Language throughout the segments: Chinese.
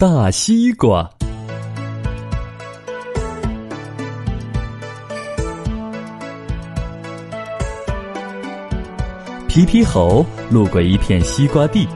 大西瓜。皮皮猴路过一片西瓜地，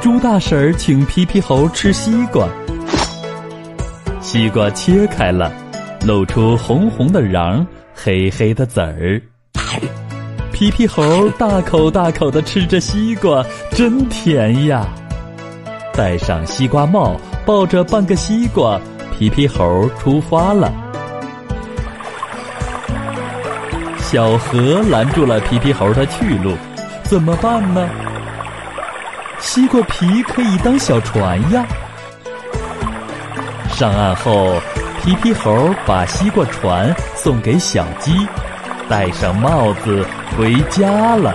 猪大婶请皮皮猴吃西瓜。西瓜切开了，露出红红的瓤，黑黑的籽儿。皮皮猴大口大口的吃着西瓜，真甜呀！戴上西瓜帽，抱着半个西瓜，皮皮猴出发了。小河拦住了皮皮猴的去路。怎么办呢？西瓜皮可以当小船呀。上岸后，皮皮猴把西瓜船送给小鸡，戴上帽子回家了。